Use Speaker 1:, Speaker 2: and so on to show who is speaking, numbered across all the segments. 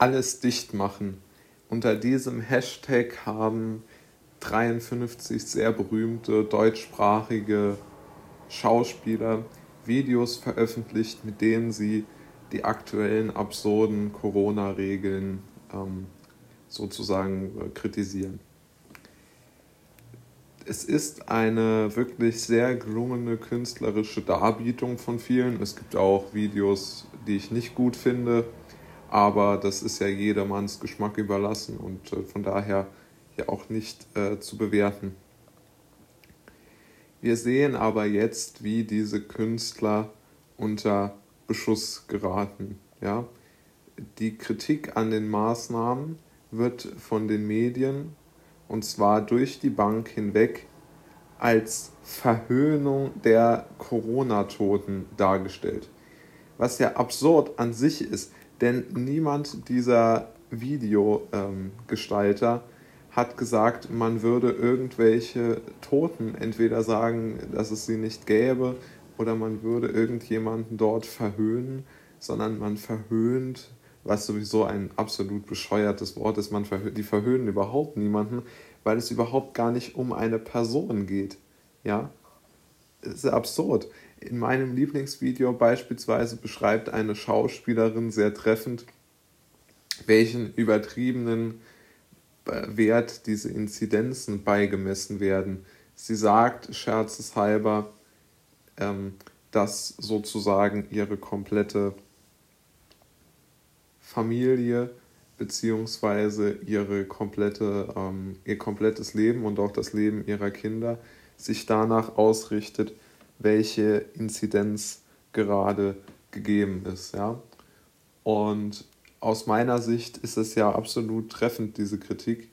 Speaker 1: alles dicht machen. Unter diesem Hashtag haben 53 sehr berühmte deutschsprachige Schauspieler Videos veröffentlicht, mit denen sie die aktuellen absurden Corona-Regeln ähm, sozusagen äh, kritisieren. Es ist eine wirklich sehr gelungene künstlerische Darbietung von vielen. Es gibt auch Videos, die ich nicht gut finde, aber das ist ja jedermanns Geschmack überlassen und äh, von daher ja auch nicht äh, zu bewerten. Wir sehen aber jetzt, wie diese Künstler unter Beschuss geraten. Ja? Die Kritik an den Maßnahmen wird von den Medien und zwar durch die Bank hinweg als Verhöhnung der Corona-Toten dargestellt. Was ja absurd an sich ist, denn niemand dieser Videogestalter ähm, hat gesagt, man würde irgendwelche Toten entweder sagen, dass es sie nicht gäbe, oder man würde irgendjemanden dort verhöhnen, sondern man verhöhnt, was sowieso ein absolut bescheuertes Wort ist, man verhö die verhöhnen überhaupt niemanden, weil es überhaupt gar nicht um eine Person geht. Ja, ist absurd. In meinem Lieblingsvideo beispielsweise beschreibt eine Schauspielerin sehr treffend, welchen übertriebenen äh, Wert diese Inzidenzen beigemessen werden. Sie sagt scherzeshalber, ähm, dass sozusagen ihre komplette Familie komplette, ähm, ihr komplettes Leben und auch das Leben ihrer Kinder sich danach ausrichtet, welche Inzidenz gerade gegeben ist. Ja? Und aus meiner Sicht ist es ja absolut treffend, diese Kritik,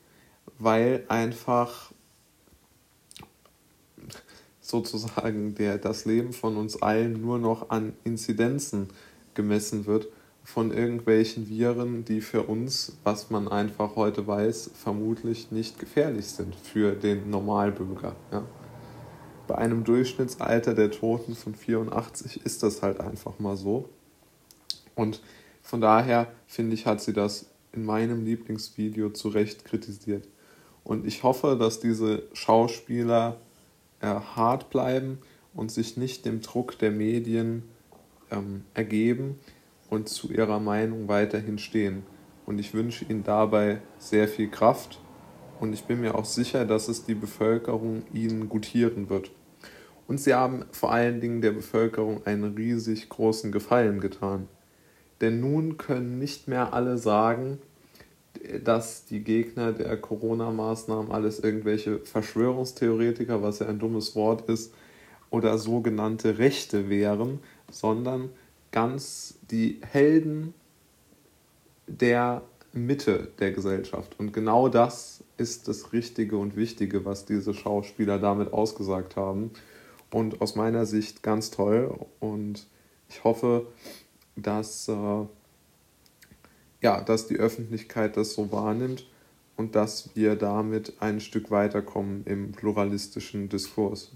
Speaker 1: weil einfach sozusagen der, das Leben von uns allen nur noch an Inzidenzen gemessen wird von irgendwelchen Viren, die für uns, was man einfach heute weiß, vermutlich nicht gefährlich sind für den Normalbürger. Ja. Bei einem Durchschnittsalter der Toten von 84 ist das halt einfach mal so. Und von daher finde ich, hat sie das in meinem Lieblingsvideo zu Recht kritisiert. Und ich hoffe, dass diese Schauspieler äh, hart bleiben und sich nicht dem Druck der Medien ähm, ergeben und zu ihrer Meinung weiterhin stehen. Und ich wünsche ihnen dabei sehr viel Kraft und ich bin mir auch sicher, dass es die Bevölkerung ihnen gutieren wird. Und sie haben vor allen Dingen der Bevölkerung einen riesig großen Gefallen getan. Denn nun können nicht mehr alle sagen, dass die Gegner der Corona-Maßnahmen alles irgendwelche Verschwörungstheoretiker, was ja ein dummes Wort ist, oder sogenannte Rechte wären, sondern ganz die Helden der Mitte der Gesellschaft. Und genau das ist das Richtige und Wichtige, was diese Schauspieler damit ausgesagt haben. Und aus meiner Sicht ganz toll. Und ich hoffe, dass äh, ja, dass die Öffentlichkeit das so wahrnimmt und dass wir damit ein Stück weiterkommen im pluralistischen Diskurs.